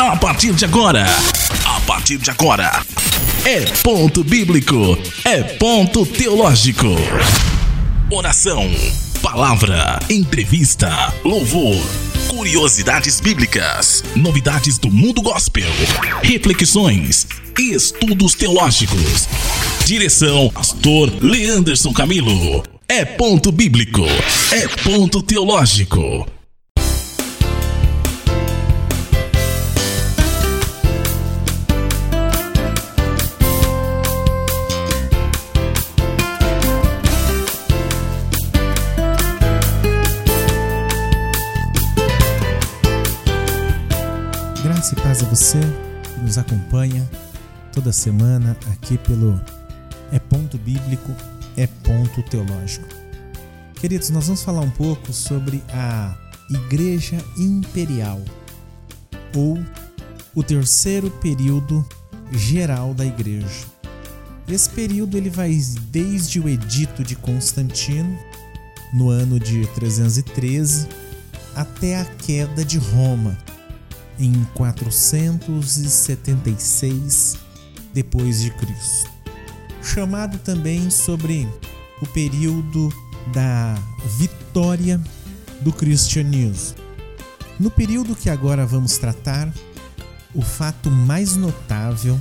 A partir de agora, a partir de agora, é ponto bíblico, é ponto teológico. Oração, palavra, entrevista, louvor, curiosidades bíblicas, novidades do mundo gospel, reflexões estudos teológicos. Direção, Pastor Leanderson Camilo. É ponto bíblico, é ponto teológico. A você que nos acompanha toda semana aqui pelo É Ponto Bíblico, É Ponto Teológico. Queridos, nós vamos falar um pouco sobre a Igreja Imperial ou o terceiro período geral da Igreja. Esse período ele vai desde o Edito de Constantino, no ano de 313, até a queda de Roma, em 476 depois de Cristo. Chamado também sobre o período da vitória do cristianismo. No período que agora vamos tratar, o fato mais notável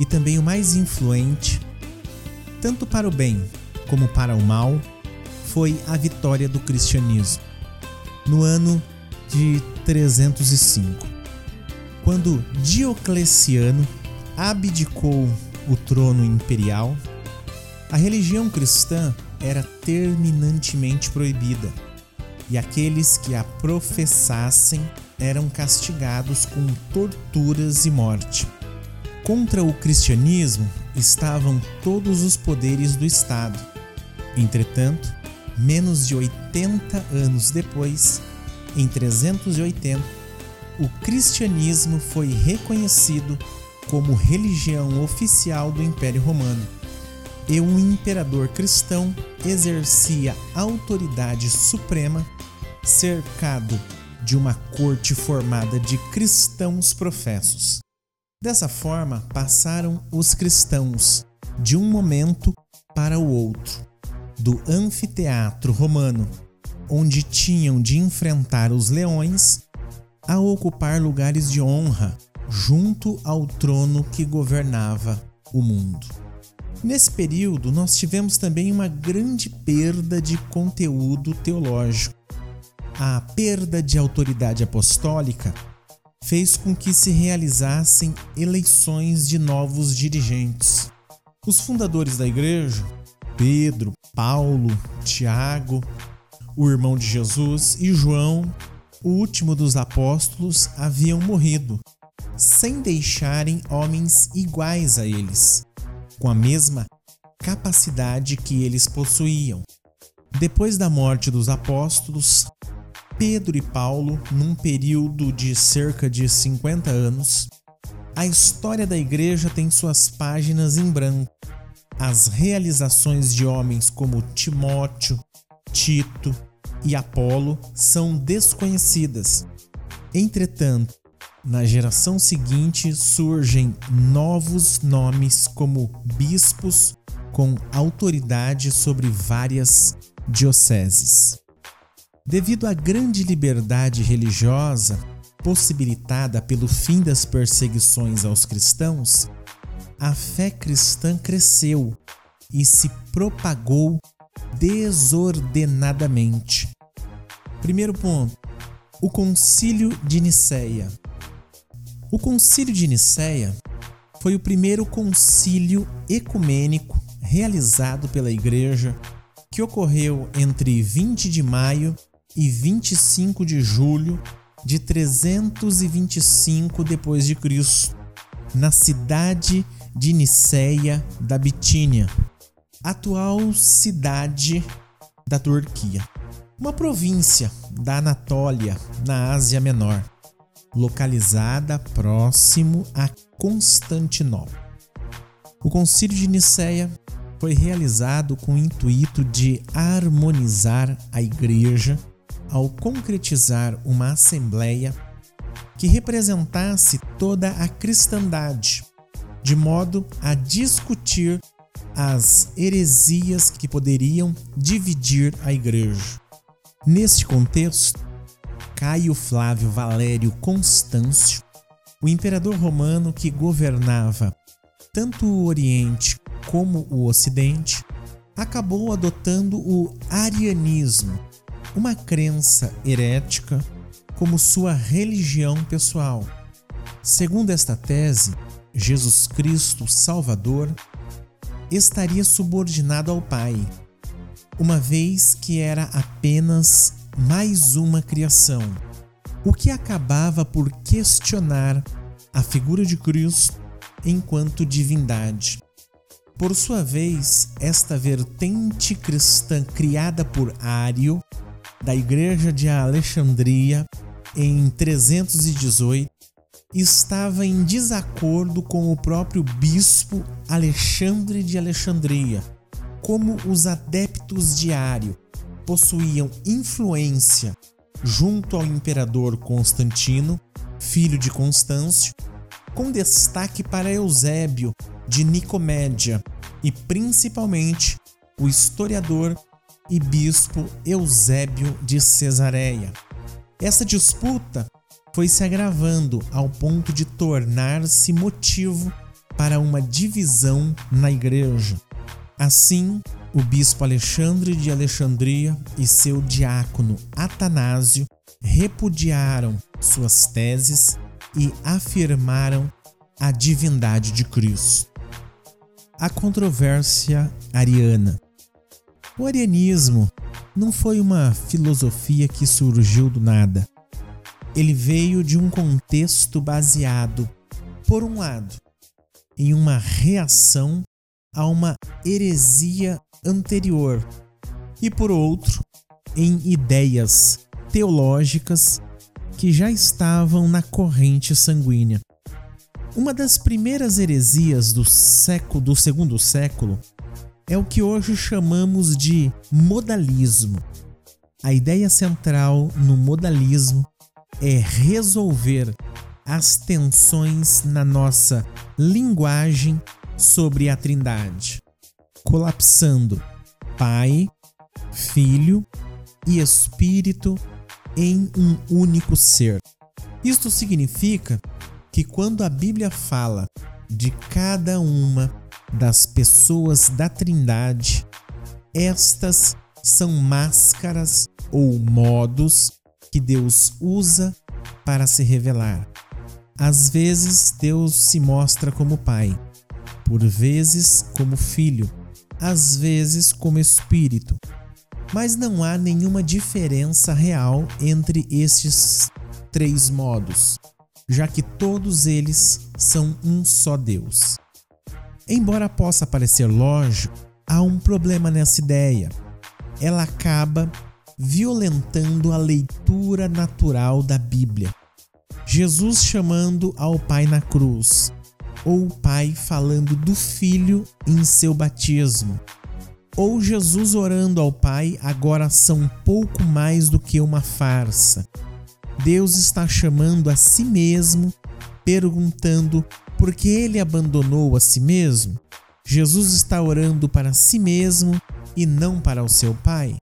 e também o mais influente, tanto para o bem como para o mal, foi a vitória do cristianismo. No ano de 305, quando Diocleciano abdicou o trono imperial, a religião cristã era terminantemente proibida e aqueles que a professassem eram castigados com torturas e morte. Contra o cristianismo estavam todos os poderes do Estado. Entretanto, menos de 80 anos depois, em 380, o cristianismo foi reconhecido como religião oficial do Império Romano e um imperador cristão exercia autoridade suprema cercado de uma corte formada de cristãos professos. Dessa forma, passaram os cristãos de um momento para o outro, do anfiteatro romano, onde tinham de enfrentar os leões, a ocupar lugares de honra junto ao trono que governava o mundo. Nesse período, nós tivemos também uma grande perda de conteúdo teológico. A perda de autoridade apostólica fez com que se realizassem eleições de novos dirigentes. Os fundadores da igreja, Pedro, Paulo, Tiago, o irmão de Jesus e João, o último dos apóstolos, haviam morrido, sem deixarem homens iguais a eles, com a mesma capacidade que eles possuíam. Depois da morte dos apóstolos, Pedro e Paulo, num período de cerca de 50 anos, a história da igreja tem suas páginas em branco. As realizações de homens como Timóteo, Tito e Apolo são desconhecidas. Entretanto, na geração seguinte surgem novos nomes como bispos com autoridade sobre várias dioceses. Devido à grande liberdade religiosa possibilitada pelo fim das perseguições aos cristãos, a fé cristã cresceu e se propagou desordenadamente. Primeiro ponto: o Concílio de Nicéia. O Concílio de Nicéia foi o primeiro concílio ecumênico realizado pela Igreja que ocorreu entre 20 de maio e 25 de julho de 325 depois de Cristo, na cidade de Niceia da Bitínia, atual cidade da Turquia, uma província da Anatólia, na Ásia Menor, localizada próximo a Constantinopla. O Concílio de Niceia foi realizado com o intuito de harmonizar a Igreja ao concretizar uma assembleia que representasse toda a cristandade, de modo a discutir as heresias que poderiam dividir a igreja. Neste contexto, Caio Flávio Valério Constâncio, o imperador romano que governava tanto o Oriente como o Ocidente, acabou adotando o arianismo, uma crença herética como sua religião pessoal. Segundo esta tese, Jesus Cristo Salvador estaria subordinado ao Pai, uma vez que era apenas mais uma criação, o que acabava por questionar a figura de Cristo enquanto divindade. Por sua vez, esta vertente cristã criada por Ário, da Igreja de Alexandria, em 318, estava em desacordo com o próprio bispo Alexandre de Alexandria, como os adeptos de Ário possuíam influência junto ao imperador Constantino, filho de Constâncio, com destaque para Eusébio de Nicomédia e principalmente o historiador e bispo Eusébio de Cesareia. Essa disputa foi se agravando ao ponto de tornar-se motivo para uma divisão na igreja. Assim, o bispo Alexandre de Alexandria e seu diácono Atanásio repudiaram suas teses e afirmaram a divindade de Cristo. A controvérsia ariana. O arianismo não foi uma filosofia que surgiu do nada. Ele veio de um contexto baseado, por um lado, em uma reação a uma heresia anterior e, por outro, em ideias teológicas que já estavam na corrente sanguínea. Uma das primeiras heresias do século do segundo século é o que hoje chamamos de modalismo. A ideia central no modalismo é resolver as tensões na nossa linguagem sobre a Trindade, colapsando Pai, Filho e Espírito em um único ser. Isto significa que quando a Bíblia fala de cada uma das pessoas da Trindade, estas são máscaras ou modos que Deus usa para se revelar. Às vezes, Deus se mostra como Pai, por vezes, como Filho, às vezes, como Espírito, mas não há nenhuma diferença real entre estes três modos, já que todos eles são um só Deus. Embora possa parecer lógico, há um problema nessa ideia. Ela acaba violentando a leitura natural da Bíblia. Jesus chamando ao Pai na cruz, ou o Pai falando do Filho em seu batismo, ou Jesus orando ao Pai agora são pouco mais do que uma farsa. Deus está chamando a si mesmo, perguntando por que ele abandonou a si mesmo. Jesus está orando para si mesmo e não para o seu Pai.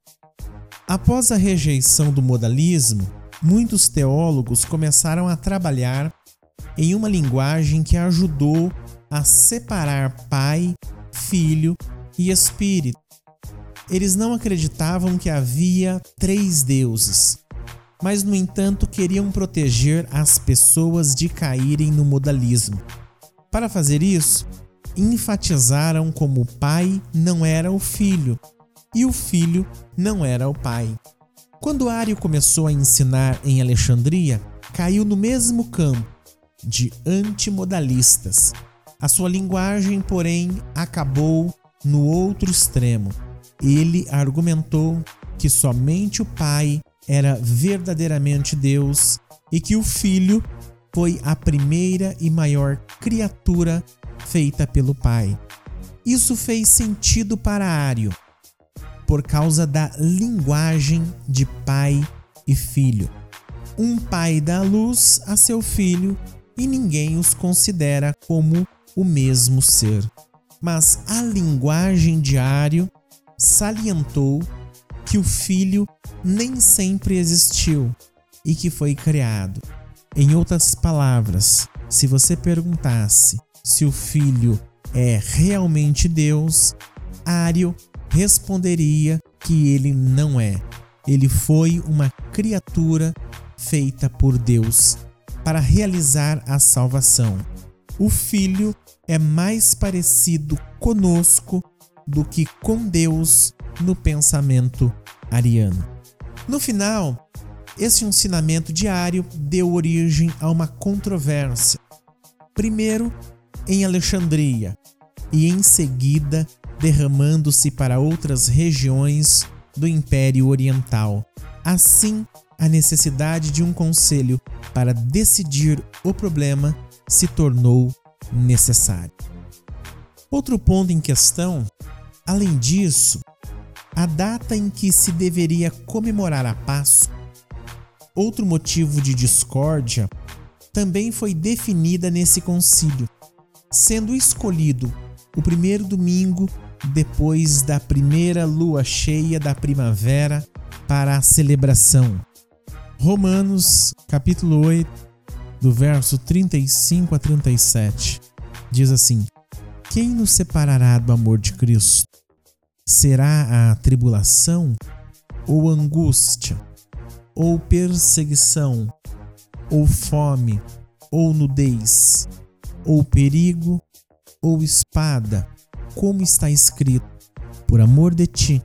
Após a rejeição do modalismo, muitos teólogos começaram a trabalhar em uma linguagem que ajudou a separar Pai, Filho e Espírito. Eles não acreditavam que havia três deuses, mas, no entanto, queriam proteger as pessoas de caírem no modalismo. Para fazer isso, enfatizaram como o Pai não era o Filho e o Filho não era o Pai. Quando Ario começou a ensinar em Alexandria, caiu no mesmo campo de antimodalistas. A sua linguagem, porém, acabou no outro extremo. Ele argumentou que somente o Pai era verdadeiramente Deus e que o Filho foi a primeira e maior criatura feita pelo Pai. Isso fez sentido para Ario, por causa da linguagem de pai e filho. um pai dá luz a seu filho e ninguém os considera como o mesmo ser. Mas a linguagem diário salientou que o filho nem sempre existiu e que foi criado. Em outras palavras, se você perguntasse se o filho é realmente Deus, Ário responderia que ele não é. Ele foi uma criatura feita por Deus para realizar a salvação. O Filho é mais parecido conosco do que com Deus no pensamento ariano. No final, esse ensinamento diário deu origem a uma controvérsia. Primeiro, em Alexandria, e em seguida derramando-se para outras regiões do Império Oriental. Assim, a necessidade de um conselho para decidir o problema se tornou necessário. Outro ponto em questão, além disso, a data em que se deveria comemorar a Páscoa, outro motivo de discórdia, também foi definida nesse concílio, sendo escolhido o primeiro domingo depois da primeira lua cheia da primavera para a celebração. Romanos, capítulo 8, do verso 35 a 37, diz assim: Quem nos separará do amor de Cristo? Será a tribulação, ou angústia, ou perseguição, ou fome, ou nudez, ou perigo, ou espada, como está escrito: Por amor de ti,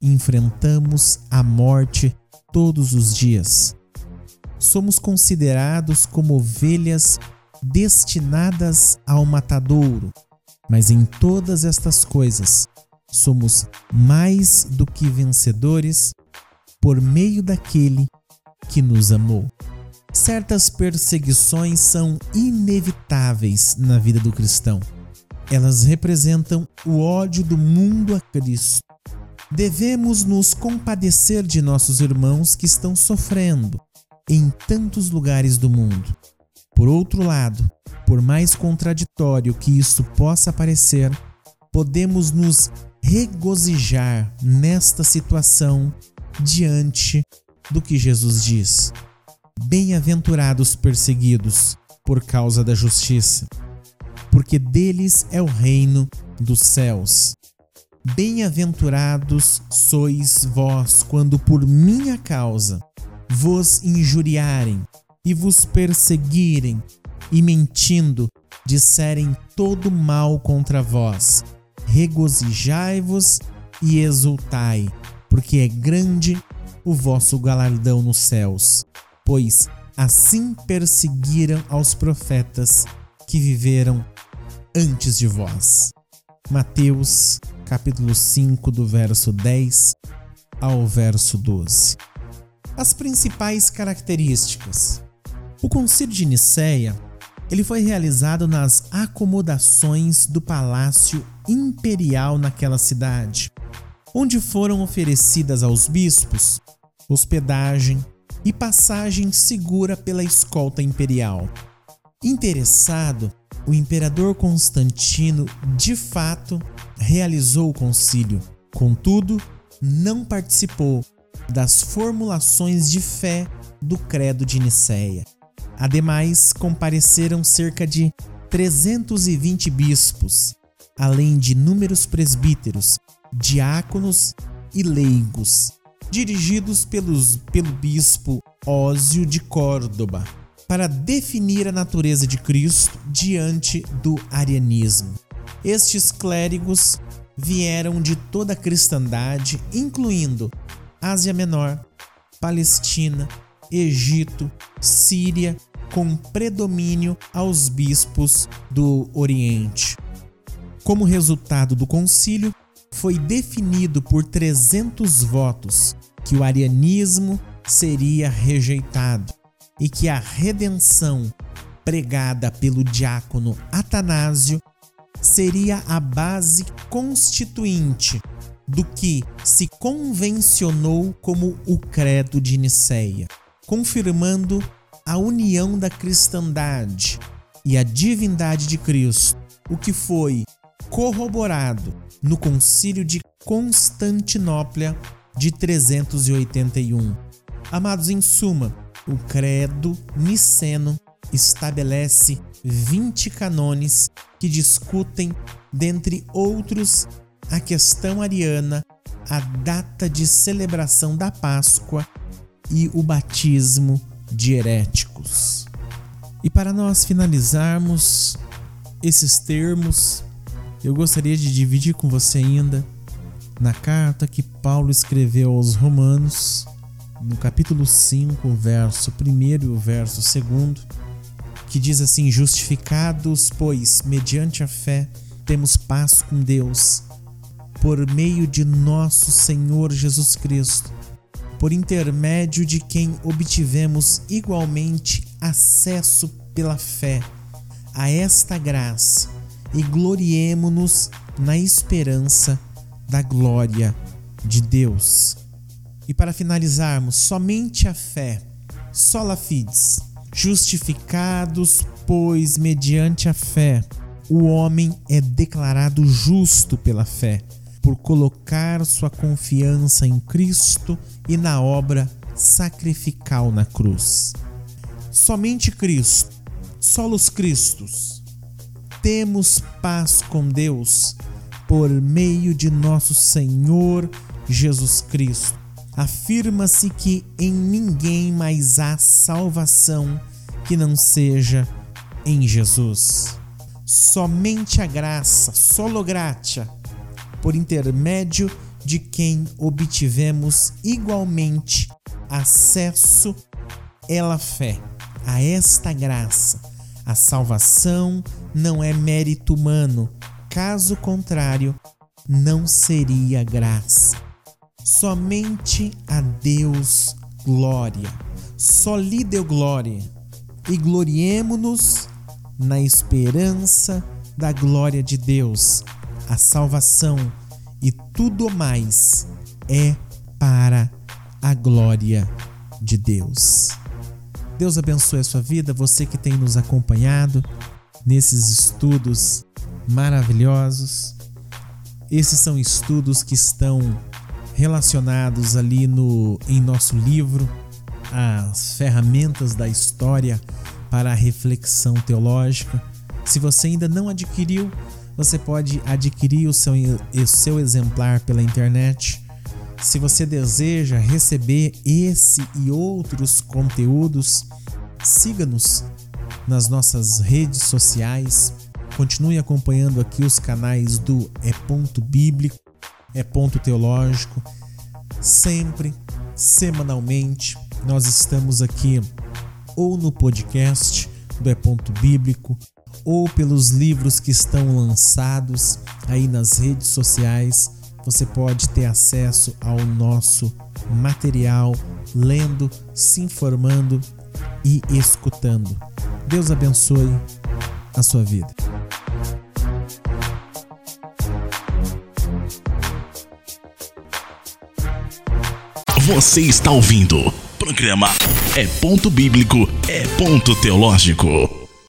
enfrentamos a morte todos os dias. Somos considerados como ovelhas destinadas ao matadouro, mas em todas estas coisas somos mais do que vencedores por meio daquele que nos amou. Certas perseguições são inevitáveis na vida do cristão elas representam o ódio do mundo a Cristo. Devemos nos compadecer de nossos irmãos que estão sofrendo em tantos lugares do mundo. Por outro lado, por mais contraditório que isso possa parecer, podemos nos regozijar nesta situação diante do que Jesus diz. Bem-aventurados perseguidos por causa da justiça porque deles é o reino dos céus. Bem-aventurados sois vós quando por minha causa vos injuriarem e vos perseguirem e mentindo disserem todo mal contra vós. Regozijai-vos e exultai, porque é grande o vosso galardão nos céus, pois assim perseguiram aos profetas que viveram antes de vós. Mateus, capítulo 5, do verso 10 ao verso 12. As principais características. O Concílio de Nicéia, ele foi realizado nas acomodações do palácio imperial naquela cidade, onde foram oferecidas aos bispos hospedagem e passagem segura pela escolta imperial. Interessado, o imperador Constantino de fato realizou o concílio, contudo, não participou das formulações de fé do Credo de Nicéia. Ademais, compareceram cerca de 320 bispos, além de inúmeros presbíteros, diáconos e leigos, dirigidos pelos, pelo bispo Ósio de Córdoba para definir a natureza de Cristo diante do arianismo. Estes clérigos vieram de toda a cristandade, incluindo Ásia Menor, Palestina, Egito, Síria, com predomínio aos bispos do Oriente. Como resultado do concílio, foi definido por 300 votos que o arianismo seria rejeitado e que a redenção pregada pelo diácono Atanásio seria a base constituinte do que se convencionou como o Credo de Nicéia. confirmando a união da cristandade e a divindade de Cristo, o que foi corroborado no Concílio de Constantinopla de 381. Amados, em suma, o Credo Niceno estabelece 20 canones que discutem, dentre outros, a questão ariana, a data de celebração da Páscoa e o batismo de heréticos. E para nós finalizarmos esses termos, eu gostaria de dividir com você ainda na carta que Paulo escreveu aos Romanos, no capítulo 5, verso 1 e o verso 2, que diz assim: Justificados, pois, mediante a fé, temos paz com Deus, por meio de nosso Senhor Jesus Cristo, por intermédio de quem obtivemos igualmente acesso pela fé a esta graça e gloriemo-nos na esperança da glória de Deus. E para finalizarmos, somente a fé, sola fides, justificados, pois mediante a fé o homem é declarado justo pela fé, por colocar sua confiança em Cristo e na obra sacrificial na cruz. Somente Cristo, solos Cristos, temos paz com Deus por meio de nosso Senhor Jesus Cristo. Afirma-se que em ninguém mais há salvação que não seja em Jesus. Somente a graça, solo gratia, por intermédio de quem obtivemos igualmente acesso ela fé a esta graça. A salvação não é mérito humano, caso contrário, não seria graça. Somente a Deus glória. Só lhe deu glória. E gloriemo-nos na esperança da glória de Deus. A salvação e tudo mais é para a glória de Deus. Deus abençoe a sua vida, você que tem nos acompanhado nesses estudos maravilhosos. Esses são estudos que estão relacionados ali no em nosso livro As ferramentas da história para a reflexão teológica. Se você ainda não adquiriu, você pode adquirir o seu, o seu exemplar pela internet. Se você deseja receber esse e outros conteúdos, siga-nos nas nossas redes sociais. Continue acompanhando aqui os canais do É Ponto Bíblico, É Ponto Teológico. Sempre, semanalmente, nós estamos aqui ou no podcast do É Ponto Bíblico ou pelos livros que estão lançados aí nas redes sociais. Você pode ter acesso ao nosso material, lendo, se informando e escutando. Deus abençoe a sua vida. Você está ouvindo. Programa É Ponto Bíblico, É Ponto Teológico.